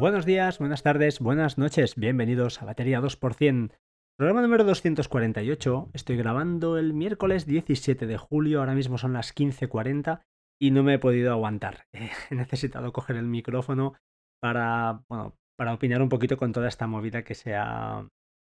Buenos días, buenas tardes, buenas noches, bienvenidos a Batería 2%. Programa número 248, estoy grabando el miércoles 17 de julio, ahora mismo son las 15.40 y no me he podido aguantar. He necesitado coger el micrófono para, bueno, para opinar un poquito con toda esta movida que se ha,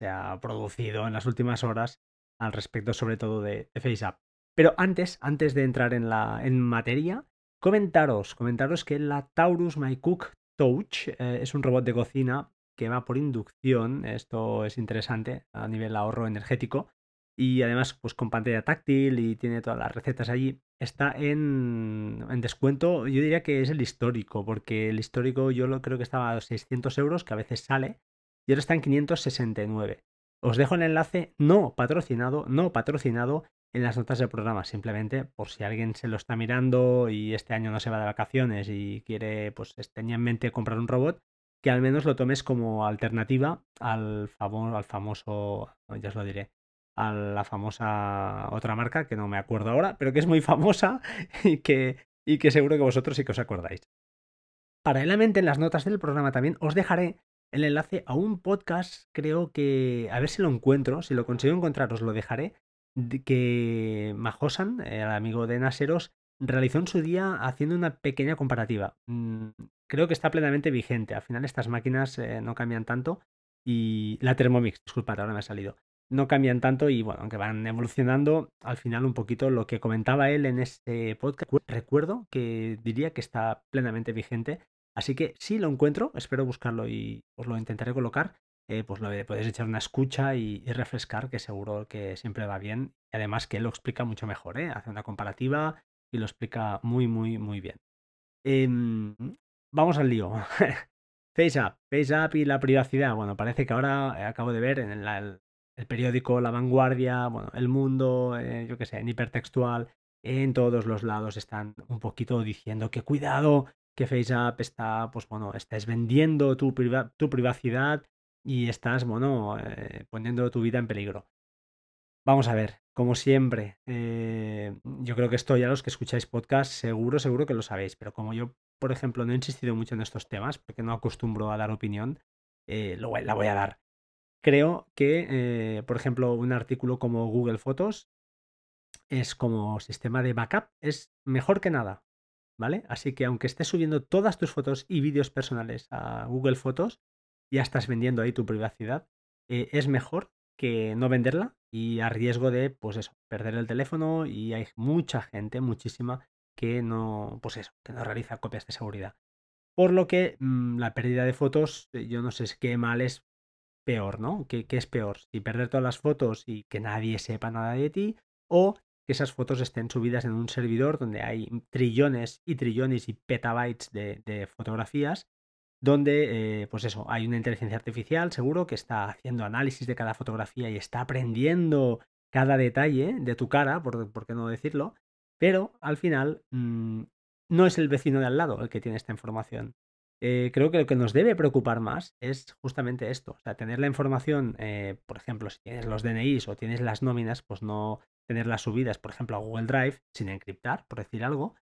se ha producido en las últimas horas al respecto sobre todo de, de. Pero antes, antes de entrar en, la, en materia, comentaros, comentaros que la Taurus My Cook Touch eh, es un robot de cocina que va por inducción. Esto es interesante a nivel ahorro energético. Y además, pues con pantalla táctil y tiene todas las recetas allí. Está en, en descuento, yo diría que es el histórico, porque el histórico yo lo creo que estaba a 600 euros, que a veces sale, y ahora está en 569. Os dejo el enlace no patrocinado, no patrocinado en las notas del programa, simplemente por si alguien se lo está mirando y este año no se va de vacaciones y quiere, pues tenía en mente comprar un robot, que al menos lo tomes como alternativa al, al famoso, ya os lo diré, a la famosa otra marca que no me acuerdo ahora, pero que es muy famosa y que, y que seguro que vosotros sí que os acordáis. Paralelamente en las notas del programa también os dejaré el enlace a un podcast, creo que, a ver si lo encuentro, si lo consigo encontrar os lo dejaré, que Majosan, el amigo de Naseros, realizó en su día haciendo una pequeña comparativa. Mm, creo que está plenamente vigente. Al final estas máquinas eh, no cambian tanto y la Thermomix, disculpad, ahora me ha salido. No cambian tanto y bueno, aunque van evolucionando, al final un poquito lo que comentaba él en este podcast, recuerdo que diría que está plenamente vigente. Así que si lo encuentro, espero buscarlo y os lo intentaré colocar. Eh, pues lo puedes echar una escucha y, refrescar, que seguro que siempre va bien. Y además que él lo explica mucho mejor, ¿eh? hace una comparativa y lo explica muy, muy, muy bien. Em, vamos al lío. FaceApp, FaceApp y la privacidad. Bueno, parece que ahora acabo de ver en el, periódico La Vanguardia, bueno, El Mundo, eh, yo qué sé, en hipertextual, en todos los lados están un poquito diciendo que cuidado, que FaceApp está, pues bueno, estás vendiendo tu, tu privacidad y estás, bueno, eh, poniendo tu vida en peligro. Vamos a ver, como siempre, eh, yo creo que esto ya los que escucháis podcast seguro, seguro que lo sabéis, pero como yo, por ejemplo, no he insistido mucho en estos temas, porque no acostumbro a dar opinión, eh, la voy a dar. Creo que, por ejemplo, un artículo como Google Fotos es como sistema de backup, es mejor que nada, ¿vale? Así que aunque estés subiendo todas tus fotos y vídeos personales a Google Fotos, ya estás vendiendo ahí tu privacidad, eh, es mejor que no venderla y a riesgo de, pues eso, perder el teléfono y hay mucha gente, muchísima, que no, pues eso, que no realiza copias de seguridad. Por lo que mm, la pérdida de fotos, eh, yo no sé qué mal es peor, ¿no? ¿Qué, ¿Qué, es peor? Si perder todas las fotos y que nadie sepa nada de ti, o que esas fotos estén subidas en un servidor donde hay trillones y trillones y petabytes de fotografías donde, eh, pues eso, hay una inteligencia artificial seguro que está haciendo análisis de cada fotografía y está aprendiendo cada detalle de tu cara, por, qué no decirlo, pero al final mm, no es el vecino de al lado el que tiene esta información. Eh, creo que lo que nos debe preocupar más es justamente esto, tener la información, eh, por ejemplo, si tienes los DNIs o tienes las nóminas, pues no tener las subidas, por ejemplo, a Google Drive sin encriptar, por decir algo,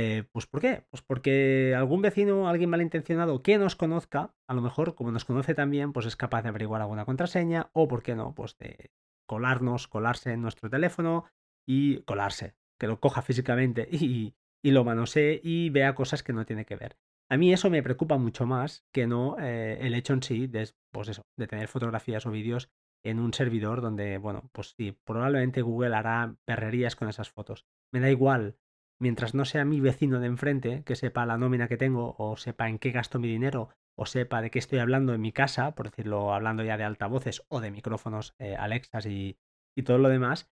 eh, pues ¿por qué? Pues porque algún vecino, alguien malintencionado que nos conozca, a lo mejor como nos conoce también, pues es capaz de averiguar alguna contraseña o, ¿por qué no? Pues de colarnos, colarse en nuestro teléfono y colarse, que lo coja físicamente y, lo manosee y vea cosas que no tiene que ver. A mí eso me preocupa mucho más que no eh, el hecho en sí de, pues eso, de tener fotografías o vídeos en un servidor donde, bueno, pues sí, probablemente Google hará perrerías con esas fotos. Me da igual mientras no sea mi vecino de enfrente, que sepa la nómina que tengo, o sepa en qué gasto mi dinero, o sepa de qué estoy hablando en mi casa, por decirlo, hablando ya de altavoces o de micrófonos eh, Alexas y, todo lo demás,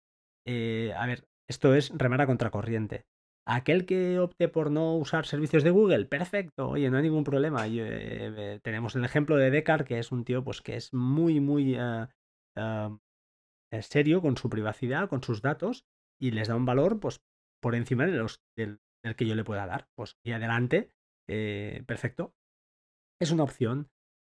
eh, a ver, esto es remar a contracorriente. Aquel que opte por no usar servicios de Google, perfecto, oye, no hay ningún problema. Eh, tenemos el ejemplo de Decar, que es un tío pues, que es muy, muy serio con su privacidad, con sus datos, y les da un valor pues, por encima de los, del, que yo le pueda dar. Pues y adelante, eh, perfecto. Es una opción.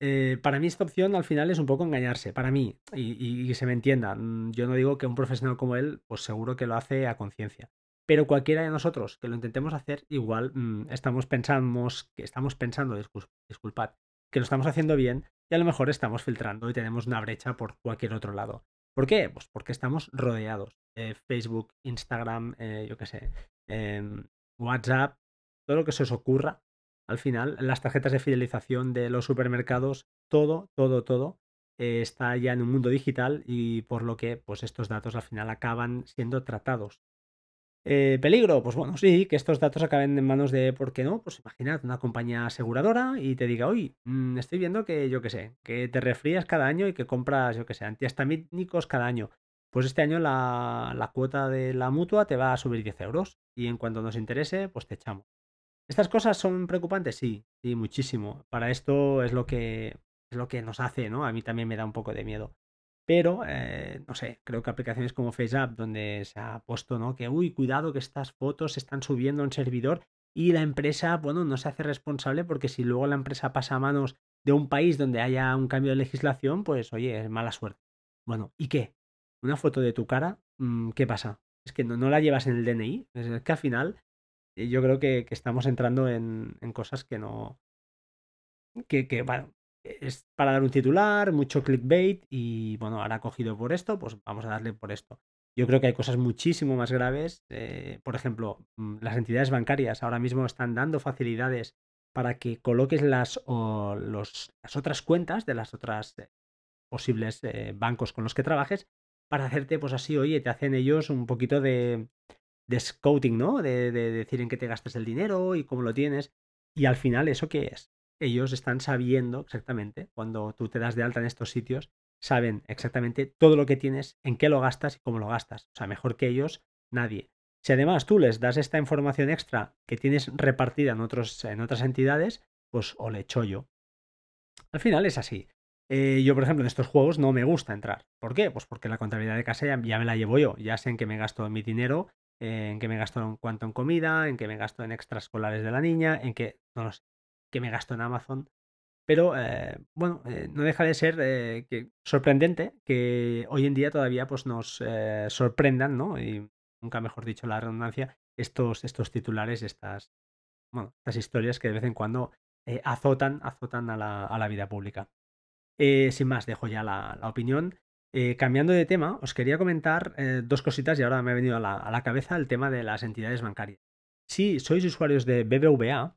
Eh, para mí esta opción al final es un poco engañarse, para mí, y, que se me entienda. Mm, yo no digo que un profesional como él, pues seguro que lo hace a conciencia. Pero cualquiera de nosotros que lo intentemos hacer, igual mm, estamos, pensamos, que estamos pensando, disculpad, que lo estamos haciendo bien y a lo mejor estamos filtrando y tenemos una brecha por cualquier otro lado. ¿Por qué? Pues porque estamos rodeados. Eh, Facebook, Instagram, eh, yo qué sé, em, WhatsApp, todo lo que se os ocurra. Al final, las tarjetas de fidelización de los supermercados, todo, todo, todo eh, está ya en un mundo digital y por lo que pues estos datos al final acaban siendo tratados eh, ¿Peligro? Pues bueno, sí, que estos datos acaben en manos de, ¿por qué no? Pues imagínate una compañía aseguradora y te diga, oye, mm, estoy viendo que, yo qué sé, que te resfrías cada año y que compras, yo qué sé, antihistamínicos cada año. Pues este año la, la, cuota de la mutua te va a subir 10 euros y en cuanto nos interese, pues te echamos. ¿Estas cosas son preocupantes? Sí, sí, muchísimo. Para esto es lo que, es lo que nos hace, ¿no? A mí también me da un poco de miedo. Pero, eh, no sé, creo que aplicaciones como FaceApp, donde se ha puesto, ¿no? Que, uy, cuidado que estas fotos se están subiendo a un servidor y la empresa, bueno, no se hace responsable porque si luego la empresa pasa a manos de un país donde haya un cambio de legislación, pues, oye, es mala suerte. Bueno, ¿y qué? ¿Una foto de tu cara? Mm, ¿Qué pasa? Es que no, la llevas en el DNI. Es que al final eh, yo creo que, estamos entrando en, en, cosas que no... Que, que, bueno, es para dar un titular, mucho clickbait y bueno, ahora cogido por esto, pues vamos a darle por esto. Yo creo que hay cosas muchísimo más graves. Eh, por ejemplo, mm, las entidades bancarias ahora mismo están dando facilidades para que coloques las, las otras cuentas de las otras eh, posibles eh, bancos con los que trabajes para hacerte, pues así, oye, te hacen ellos un poquito de, de scouting, ¿no? De, de decir en qué te gastas el dinero y cómo lo tienes. Y al final, ¿eso qué es? Ellos están sabiendo exactamente, cuando tú te das de alta en estos sitios, saben exactamente todo lo que tienes, en qué lo gastas y cómo lo gastas. O sea, mejor que ellos, nadie. Si además tú les das esta información extra que tienes repartida en, otros, en otras entidades, pues o le echo yo. Al final es así. Eh, yo, por ejemplo, en estos juegos no me gusta entrar. ¿Por qué? Pues porque la contabilidad de casa ya, me la llevo yo. Ya sé en qué me gasto mi dinero, en qué me gasto en cuanto en comida, en qué me gasto en extraescolares de la niña, en qué... No lo sé que me gasto en Amazon. Pero eh, bueno, eh, no deja de ser eh, sorprendente que hoy en día todavía pues, nos sorprendan, ¿no? Y nunca mejor dicho la redundancia, estos, estos titulares, estas, bueno, estas historias que de vez en cuando azotan, azotan a la, a la vida pública. sin más, dejo ya la, la opinión. cambiando de tema, os quería comentar dos cositas y ahora me ha venido a la, a la cabeza el tema de las entidades bancarias. Si sois usuarios de BBVA,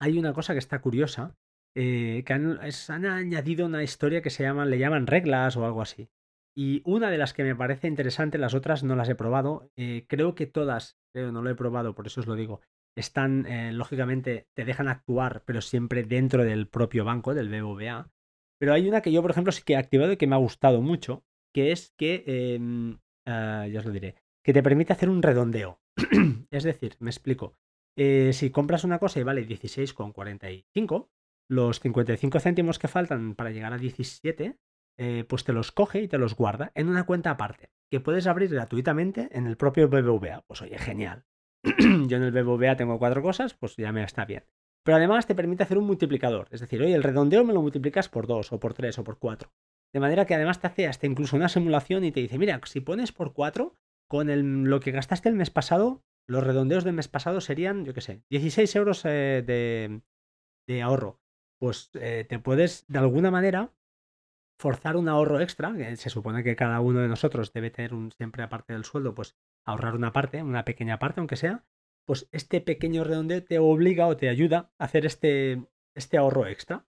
hay una cosa que está curiosa, eh, que han, añadido una historia que se llaman, le llaman reglas o algo así. Y una de las que me parece interesante, las otras no las he probado. Eh, creo que todas, creo, no lo he probado, por eso os lo digo, están, eh, lógicamente, te dejan actuar, pero siempre dentro del propio banco, del BBVA. Pero hay una que yo, por ejemplo, sí que he activado y que me ha gustado mucho, que es que, em, ah, ya os lo diré, que te permite hacer un redondeo. es decir, me explico. Eh, si compras una cosa y vale 16,45, los 55 céntimos que faltan para llegar a 17, eh, pues te los coge y te los guarda en una cuenta aparte, que puedes abrir gratuitamente en el propio BBVA. Pues oye, genial. Yo en el BBVA tengo cuatro cosas, pues ya me está bien. Pero además te permite hacer un multiplicador. Es decir, oye, el redondeo me lo multiplicas por 2 o por 3 o por 4. De manera que además te hace hasta incluso una simulación y te dice, mira, si pones por 4, con lo que gastaste el mes pasado, los redondeos del mes pasado serían, yo qué sé, 16 euros eh, de, ahorro. Pues eh, te puedes, de alguna manera, forzar un ahorro extra, que se supone que cada uno de nosotros debe tener un, siempre aparte del sueldo, pues ahorrar una parte, una pequeña parte, aunque sea, pues este pequeño redondeo te obliga o te ayuda a hacer este, este ahorro extra.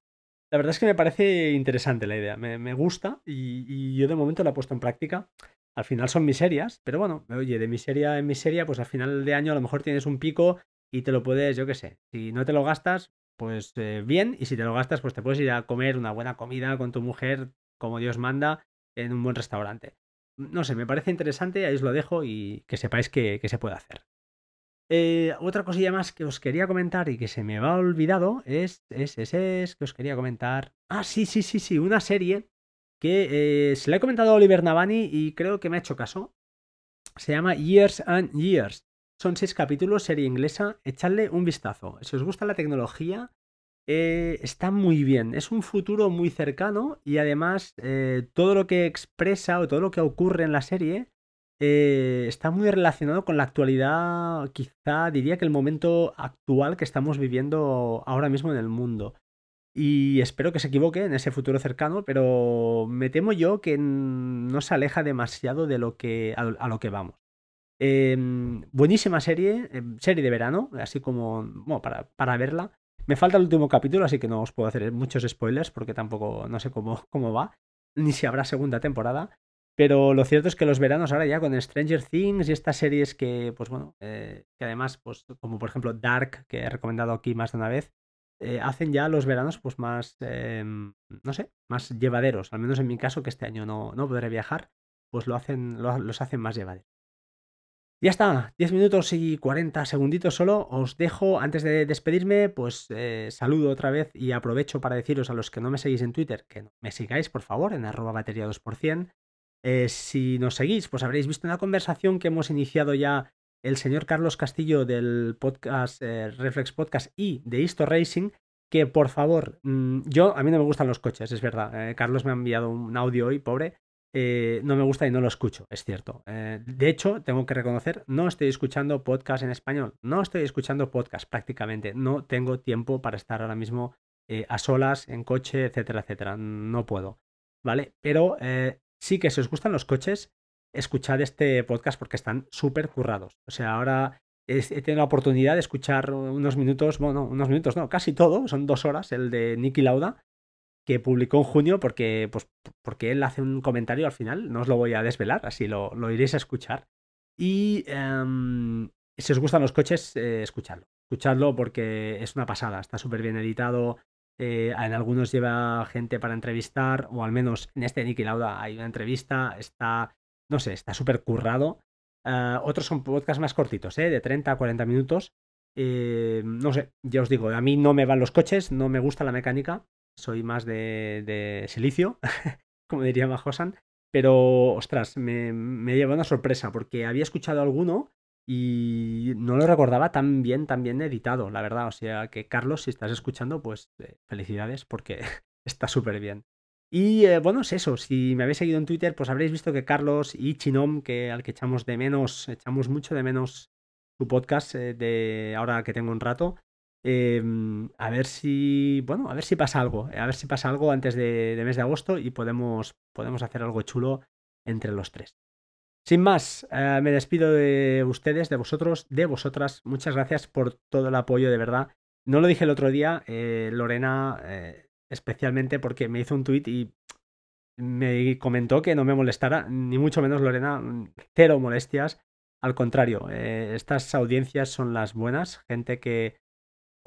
La verdad es que me parece interesante la idea, me, gusta y, y, yo de momento la he puesto en práctica al final son miserias, pero bueno, oye, de miseria en miseria, pues al final de año a lo mejor tienes un pico y te lo puedes, yo qué sé, si no te lo gastas, pues eh, bien, y si te lo gastas, pues te puedes ir a comer una buena comida con tu mujer, como Dios manda, en un buen restaurante. No sé, me parece interesante, ahí os lo dejo y que sepáis que, se puede hacer. Eh, otra cosilla más que os quería comentar y que se me ha olvidado es, es, es, es, que os quería comentar. Ah, sí, sí, sí, sí, una serie que eh, se le he comentado a Oliver Navani y creo que me ha hecho caso. Se llama Years and Years. Son seis capítulos, serie inglesa. Echadle un vistazo. Si os gusta la tecnología, eh, está muy bien. Es un futuro muy cercano y además eh, todo lo que expresa o todo lo que ocurre en la serie está muy relacionado con la actualidad, quizá diría que el momento actual que estamos viviendo ahora mismo en el mundo. Y espero que se equivoque en ese futuro cercano, pero me temo yo que no se aleja demasiado de lo que, a, lo que vamos. Em, buenísima serie, em, serie de verano, así como para, para, verla. Me falta el último capítulo, así que no os puedo hacer muchos spoilers porque tampoco no sé cómo, cómo va, ni si habrá segunda temporada. Pero lo cierto es que los veranos ahora ya con Stranger Things y estas series que, pues bueno, eh, que además, pues como por ejemplo Dark, que he recomendado aquí más de una vez, eh, hacen ya los veranos pues más, em, no sé, más llevaderos. Al menos en mi caso, que este año no, no podré viajar, pues lo hacen, los hacen más llevaderos. Ya está, 10 minutos y 40 segunditos solo. Os dejo, antes de despedirme, pues eh, saludo otra vez y aprovecho para deciros a los que no me seguís en Twitter que me sigáis, por favor, en arroba batería 2%. Eh, si nos seguís, pues habréis visto una conversación que hemos iniciado ya el señor Carlos Castillo del podcast eh, Reflex Podcast y de Isto Racing, que por favor, mm, yo a mí no me gustan los coches, es verdad. Eh, Carlos me ha enviado un audio hoy, pobre. Eh, no me gusta y no lo escucho, es cierto. de hecho, tengo que reconocer, no estoy escuchando podcast en español, no estoy escuchando podcast prácticamente, no tengo tiempo para estar ahora mismo a solas, en coche, etcétera, etcétera, no puedo, ¿vale? Pero sí que si os gustan los coches, escuchad este podcast porque están súper currados. O sea, ahora he tenido la oportunidad de escuchar unos minutos, bueno, unos minutos, no, casi todo, son dos horas, el de Nicky Lauda, que publicó en junio porque, pues, porque él hace un comentario al final, no os lo voy a desvelar, así lo, iréis a escuchar. Y em, si os gustan los coches, eh, escuchadlo. Escuchadlo porque es una pasada, está súper bien editado. Eh, en algunos lleva gente para entrevistar, o al menos en este Nicky Lauda hay una entrevista, está no sé, está súper currado. Ah, otros son podcasts más cortitos, ¿eh? de 30 a 40 minutos. Eh, no sé, ya os digo, a mí no me van los coches, no me gusta la mecánica, soy más de, de silicio, como diría Majosan, pero ostras, me, me lleva una sorpresa porque había escuchado alguno y no lo recordaba tan bien, tan bien editado, la verdad. O sea que Carlos, si estás escuchando, pues eh, felicidades porque está súper bien. Y eh, bueno, es eso. Si me habéis seguido en Twitter, pues habréis visto que Carlos y Chinom, que al que echamos de menos, echamos mucho de menos su podcast eh, de ahora que tengo un rato. Em, a ver si, bueno, a ver si pasa algo. A ver si pasa algo antes de, mes de agosto y podemos, podemos hacer algo chulo entre los tres. Sin más, eh, me despido de ustedes, de vosotros, de vosotras. Muchas gracias por todo el apoyo, de verdad. No lo dije el otro día, Lorena especialmente porque me hizo un tuit y me comentó que no me molestara, ni mucho menos Lorena, cero molestias. Al contrario, eh, estas audiencias son las buenas, gente que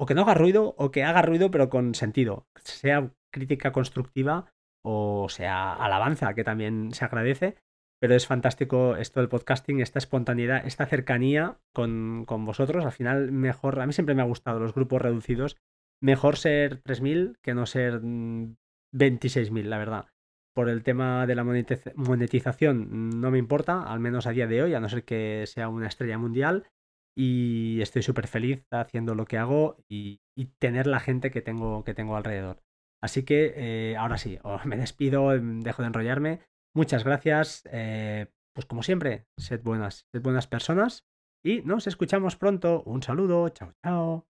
o que no haga ruido o que haga ruido pero con sentido, sea crítica constructiva o sea alabanza, que también se agradece, pero es fantástico esto del podcasting, esta espontaneidad, esta cercanía con, con vosotros, al final mejor, a mí siempre me ha gustado los grupos reducidos mejor ser 3.000 que no ser 26.000, mm, la verdad. Por el tema de la monetización no me importa, al menos a día de hoy, a no ser que sea una estrella mundial. Y estoy súper feliz haciendo lo que hago y, tener la gente que tengo, que tengo alrededor. Así que eh, ahora sí, me despido, em, dejo de enrollarme. Muchas gracias. Eh, pues como siempre, sed buenas, sed buenas personas y nos escuchamos pronto. Un saludo, chao, chao.